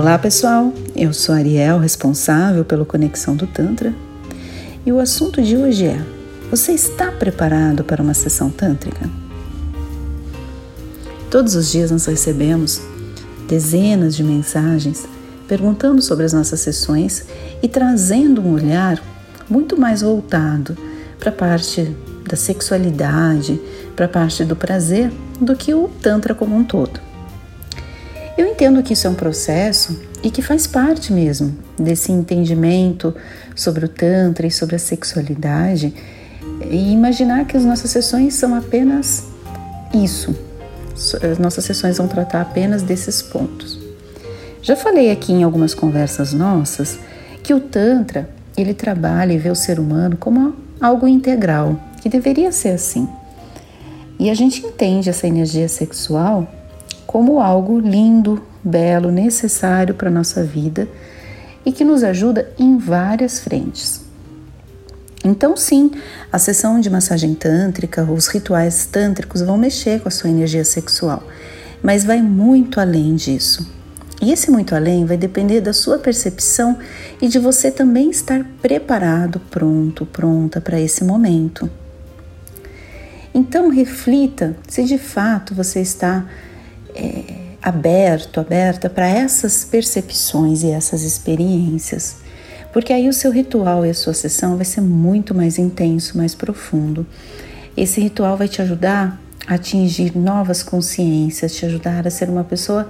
Olá pessoal, eu sou Ariel, responsável pela Conexão do Tantra, e o assunto de hoje é: você está preparado para uma sessão tântrica? Todos os dias nós recebemos dezenas de mensagens perguntando sobre as nossas sessões e trazendo um olhar muito mais voltado para a parte da sexualidade, para a parte do prazer, do que o Tantra como um todo. Eu entendo que isso é um processo e que faz parte mesmo desse entendimento sobre o Tantra e sobre a sexualidade e imaginar que as nossas sessões são apenas isso. As nossas sessões vão tratar apenas desses pontos. Já falei aqui em algumas conversas nossas que o Tantra ele trabalha e vê o ser humano como algo integral, que deveria ser assim. E a gente entende essa energia sexual como algo lindo, belo, necessário para a nossa vida e que nos ajuda em várias frentes. Então, sim, a sessão de massagem tântrica, os rituais tântricos vão mexer com a sua energia sexual, mas vai muito além disso. E esse muito além vai depender da sua percepção e de você também estar preparado, pronto, pronta para esse momento. Então, reflita se de fato você está aberto, aberta para essas percepções e essas experiências, porque aí o seu ritual e a sua sessão vai ser muito mais intenso, mais profundo. Esse ritual vai te ajudar a atingir novas consciências, te ajudar a ser uma pessoa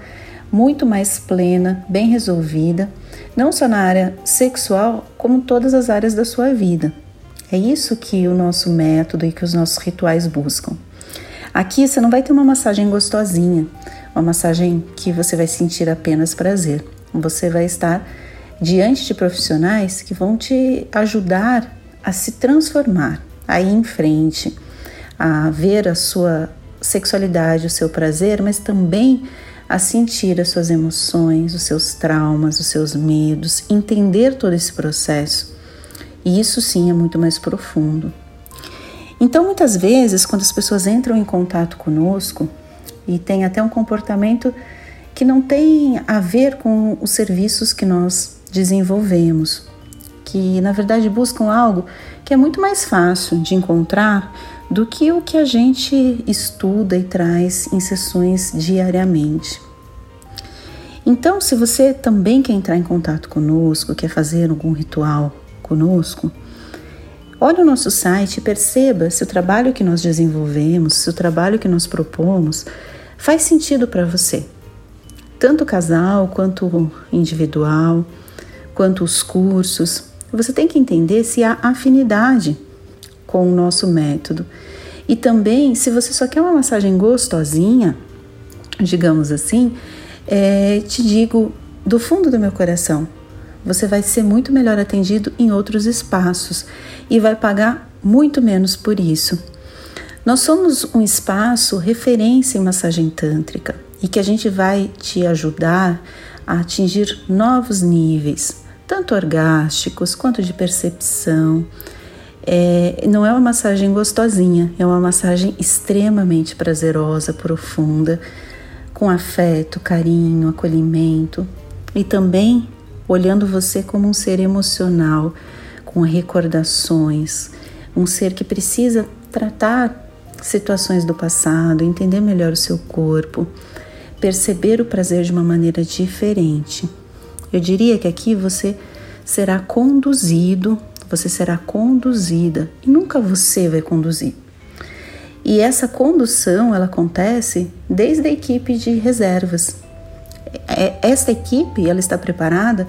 muito mais plena, bem resolvida, não só na área sexual, como todas as áreas da sua vida. É isso que o nosso método e que os nossos rituais buscam. Aqui você não vai ter uma massagem gostosinha, uma massagem que você vai sentir apenas prazer. Você vai estar diante de profissionais que vão te ajudar a se transformar, a ir em frente, a ver a sua sexualidade, o seu prazer, mas também a sentir as suas emoções, os seus traumas, os seus medos, entender todo esse processo. E isso sim é muito mais profundo. Então, muitas vezes, quando as pessoas entram em contato conosco e têm até um comportamento que não tem a ver com os serviços que nós desenvolvemos, que na verdade buscam algo que é muito mais fácil de encontrar do que o que a gente estuda e traz em sessões diariamente. Então, se você também quer entrar em contato conosco, quer fazer algum ritual conosco, Olhe o nosso site e perceba se o trabalho que nós desenvolvemos, se o trabalho que nós propomos faz sentido para você. Tanto casal quanto individual, quanto os cursos. Você tem que entender se há afinidade com o nosso método. E também, se você só quer uma massagem gostosinha, digamos assim, é, te digo do fundo do meu coração, você vai ser muito melhor atendido em outros espaços e vai pagar muito menos por isso. Nós somos um espaço referência em massagem tântrica e que a gente vai te ajudar a atingir novos níveis, tanto orgásticos quanto de percepção. É, não é uma massagem gostosinha, é uma massagem extremamente prazerosa, profunda, com afeto, carinho, acolhimento e também olhando você como um ser emocional, com recordações, um ser que precisa tratar situações do passado, entender melhor o seu corpo, perceber o prazer de uma maneira diferente. Eu diria que aqui você será conduzido, você será conduzida e nunca você vai conduzir. E essa condução ela acontece desde a equipe de reservas, é, essa equipe ela está preparada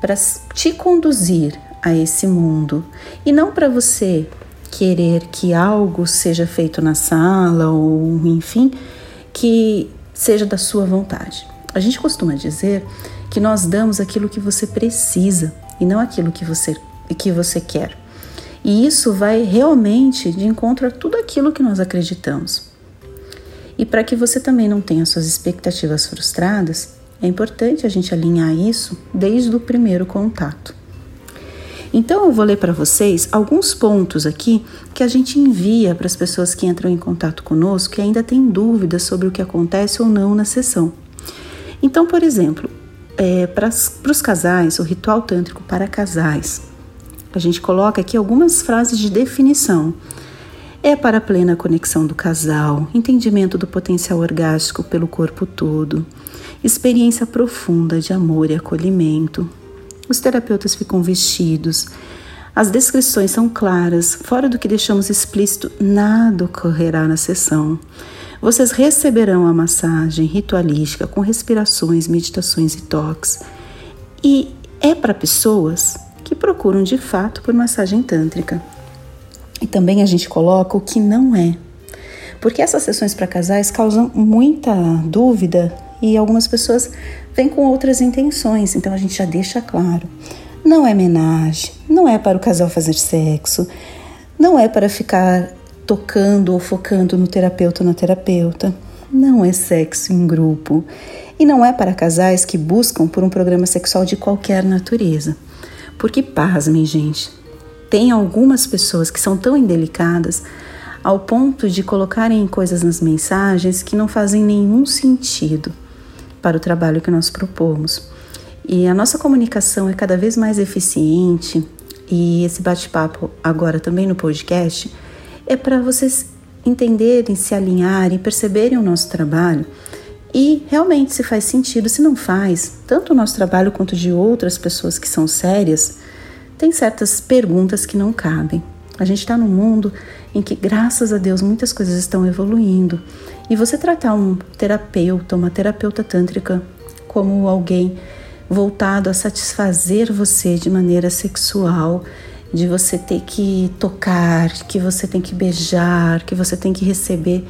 para te conduzir a esse mundo e não para você querer que algo seja feito na sala ou enfim que seja da sua vontade. A gente costuma dizer que nós damos aquilo que você precisa e não aquilo que você que você quer. E isso vai realmente de encontro a tudo aquilo que nós acreditamos. E para que você também não tenha suas expectativas frustradas, é importante a gente alinhar isso desde o primeiro contato. Então eu vou ler para vocês alguns pontos aqui que a gente envia para as pessoas que entram em contato conosco e ainda têm dúvidas sobre o que acontece ou não na sessão. Então, por exemplo, é, para os casais, o ritual tântrico para casais, a gente coloca aqui algumas frases de definição. É para a plena conexão do casal, entendimento do potencial orgástico pelo corpo todo, experiência profunda de amor e acolhimento. Os terapeutas ficam vestidos, as descrições são claras, fora do que deixamos explícito, nada ocorrerá na sessão. Vocês receberão a massagem ritualística com respirações, meditações e toques. E é para pessoas que procuram de fato por massagem tântrica. E também a gente coloca o que não é. Porque essas sessões para casais causam muita dúvida e algumas pessoas vêm com outras intenções, então a gente já deixa claro. Não é homenagem, não é para o casal fazer sexo, não é para ficar tocando ou focando no terapeuta ou na terapeuta, não é sexo em grupo e não é para casais que buscam por um programa sexual de qualquer natureza. Porque, pasmem, gente, tem algumas pessoas que são tão indelicadas ao ponto de colocarem coisas nas mensagens que não fazem nenhum sentido para o trabalho que nós propomos. E a nossa comunicação é cada vez mais eficiente, e esse bate-papo agora também no podcast é para vocês entenderem, se alinharem, perceberem o nosso trabalho e realmente se faz sentido, se não faz, tanto o nosso trabalho quanto de outras pessoas que são sérias, tem certas perguntas que não cabem. A gente está num mundo em que, graças a Deus, muitas coisas estão evoluindo. E você tratar um terapeuta, uma terapeuta tântrica, como alguém voltado a satisfazer você de maneira sexual, de você ter que tocar, que você tem que beijar, que você tem que receber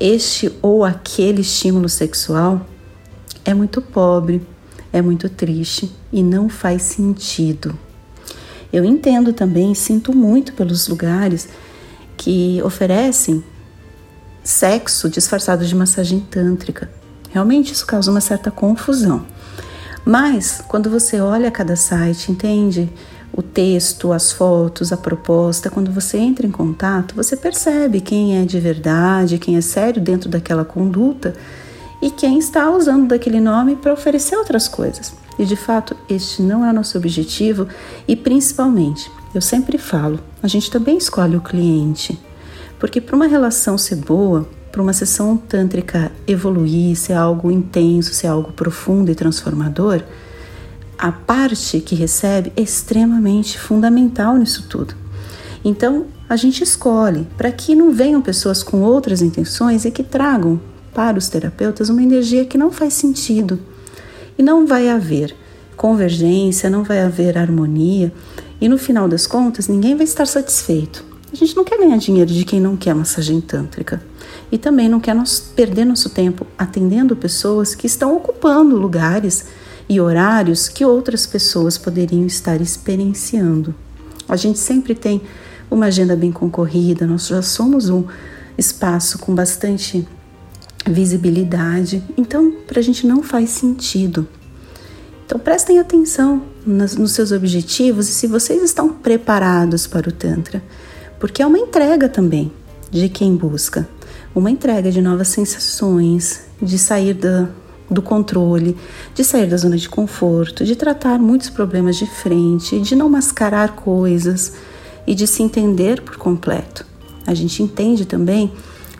este ou aquele estímulo sexual é muito pobre, é muito triste e não faz sentido. Eu entendo também, sinto muito pelos lugares que oferecem sexo disfarçado de massagem tântrica. Realmente isso causa uma certa confusão. Mas quando você olha cada site, entende o texto, as fotos, a proposta, quando você entra em contato, você percebe quem é de verdade, quem é sério dentro daquela conduta e quem está usando daquele nome para oferecer outras coisas. E de fato, este não é o nosso objetivo e principalmente, eu sempre falo, a gente também escolhe o cliente, porque para uma relação ser boa, para uma sessão tântrica evoluir, ser algo intenso, ser algo profundo e transformador, a parte que recebe é extremamente fundamental nisso tudo. Então, a gente escolhe para que não venham pessoas com outras intenções e que tragam para os terapeutas uma energia que não faz sentido. E não vai haver convergência, não vai haver harmonia, e no final das contas, ninguém vai estar satisfeito. A gente não quer ganhar dinheiro de quem não quer massagem tântrica. E também não quer nos perder nosso tempo atendendo pessoas que estão ocupando lugares e horários que outras pessoas poderiam estar experienciando. A gente sempre tem uma agenda bem concorrida, nós já somos um espaço com bastante visibilidade, então para a gente não faz sentido. Então prestem atenção nos seus objetivos e se vocês estão preparados para o Tantra, porque é uma entrega também de quem busca uma entrega de novas sensações, de sair da, do controle, de sair da zona de conforto, de tratar muitos problemas de frente, de não mascarar coisas e de se entender por completo. A gente entende também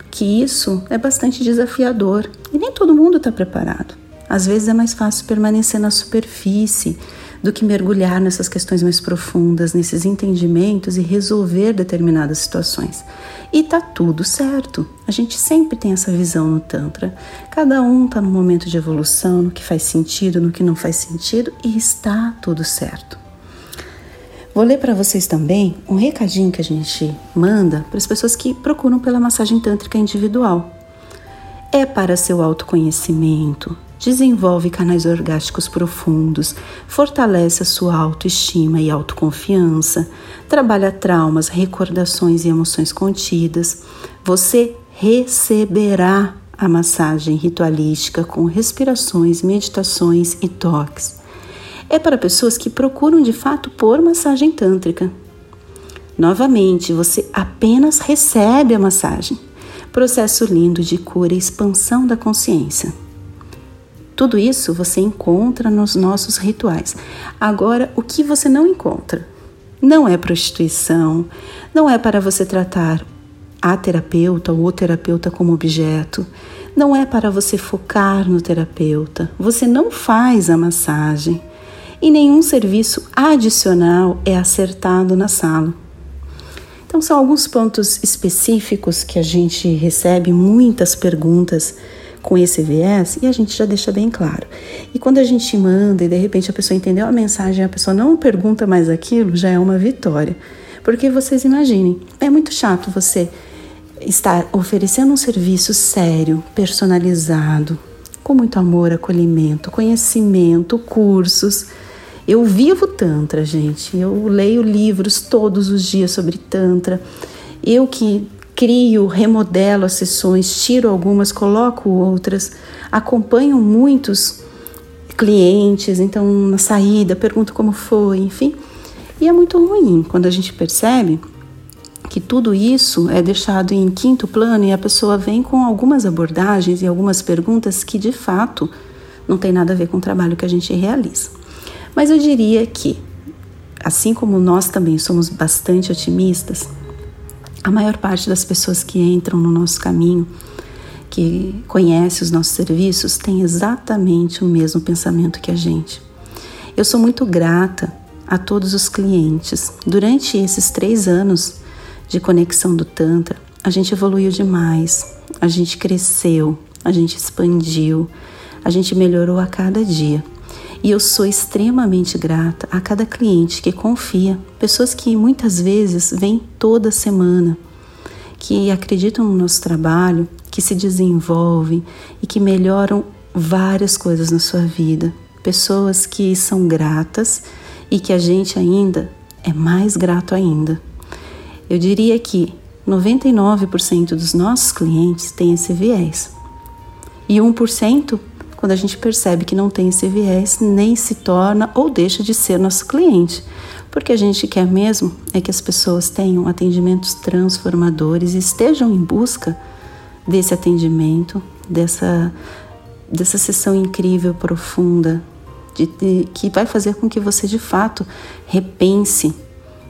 que isso é bastante desafiador e nem todo mundo está preparado. Às vezes é mais fácil permanecer na superfície do que mergulhar nessas questões mais profundas, nesses entendimentos e resolver determinadas situações. E tá tudo certo. A gente sempre tem essa visão no Tantra. Cada um tá no momento de evolução, no que faz sentido, no que não faz sentido, e está tudo certo. Vou ler para vocês também um recadinho que a gente manda para as pessoas que procuram pela massagem tântrica individual. É para seu autoconhecimento, desenvolve canais orgásticos profundos, fortalece a sua autoestima e autoconfiança, trabalha traumas, recordações e emoções contidas. Você receberá a massagem ritualística com respirações, meditações e toques. É para pessoas que procuram de fato por massagem tântrica. Novamente, você apenas recebe a massagem. Processo lindo de cura e expansão da consciência. Tudo isso você encontra nos nossos rituais. Agora, o que você não encontra? Não é prostituição, não é para você tratar a terapeuta ou o terapeuta como objeto, não é para você focar no terapeuta, você não faz a massagem e nenhum serviço adicional é acertado na sala. Então, são alguns pontos específicos que a gente recebe muitas perguntas com esse viés e a gente já deixa bem claro. E quando a gente manda e de repente a pessoa entendeu a mensagem a pessoa não pergunta mais aquilo, já é uma vitória. Porque vocês imaginem, é muito chato você estar oferecendo um serviço sério, personalizado, com muito amor, acolhimento, conhecimento, cursos. Eu vivo Tantra, gente. Eu leio livros todos os dias sobre Tantra. Eu que crio, remodelo as sessões, tiro algumas, coloco outras, acompanho muitos clientes, então na saída pergunto como foi, enfim. E é muito ruim quando a gente percebe que tudo isso é deixado em quinto plano e a pessoa vem com algumas abordagens e algumas perguntas que de fato não tem nada a ver com o trabalho que a gente realiza. Mas eu diria que, assim como nós também somos bastante otimistas, a maior parte das pessoas que entram no nosso caminho, que conhece os nossos serviços, tem exatamente o mesmo pensamento que a gente. Eu sou muito grata a todos os clientes. Durante esses três anos de conexão do Tantra, a gente evoluiu demais, a gente cresceu, a gente expandiu, a gente melhorou a cada dia. E eu sou extremamente grata a cada cliente que confia, pessoas que muitas vezes vêm toda semana, que acreditam no nosso trabalho, que se desenvolvem e que melhoram várias coisas na sua vida. Pessoas que são gratas e que a gente ainda é mais grato ainda. Eu diria que 99% dos nossos clientes têm esse viés. E 1% quando a gente percebe que não tem esse viés, nem se torna ou deixa de ser nosso cliente. Porque a gente quer mesmo é que as pessoas tenham atendimentos transformadores e estejam em busca desse atendimento, dessa, dessa sessão incrível, profunda, de, de, que vai fazer com que você de fato repense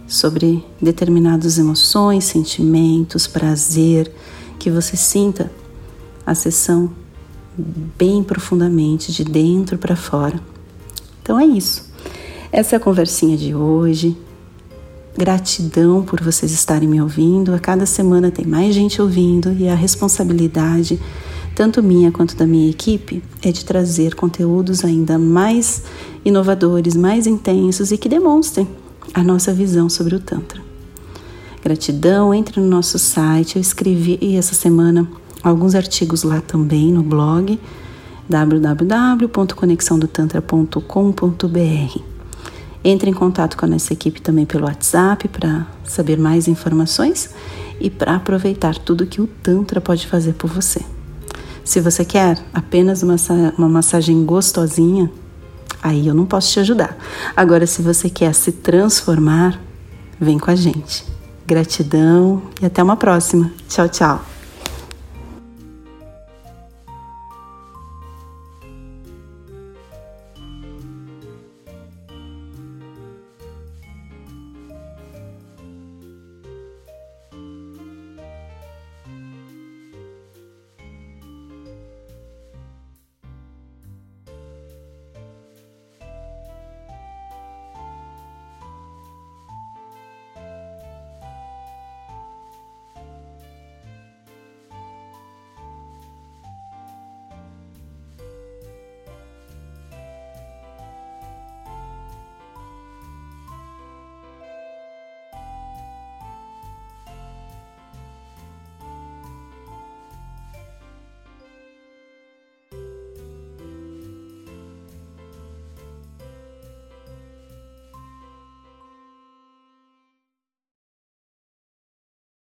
sobre determinadas emoções, sentimentos, prazer, que você sinta a sessão bem profundamente, de dentro para fora. Então é isso. Essa é a conversinha de hoje. Gratidão por vocês estarem me ouvindo. A cada semana tem mais gente ouvindo e a responsabilidade, tanto minha quanto da minha equipe, é de trazer conteúdos ainda mais inovadores, mais intensos e que demonstrem a nossa visão sobre o Tantra. Gratidão, entre no nosso site. Eu escrevi essa semana alguns artigos lá também no blog www.conexãodotantra.com.br. Entre em contato com a nossa equipe também pelo WhatsApp para saber mais informações e para aproveitar tudo que o Tantra pode fazer por você. Se você quer apenas uma, uma massagem gostosinha, aí eu não posso te ajudar. Agora, se você quer se transformar, vem com a gente. Gratidão e até uma próxima. Tchau, tchau.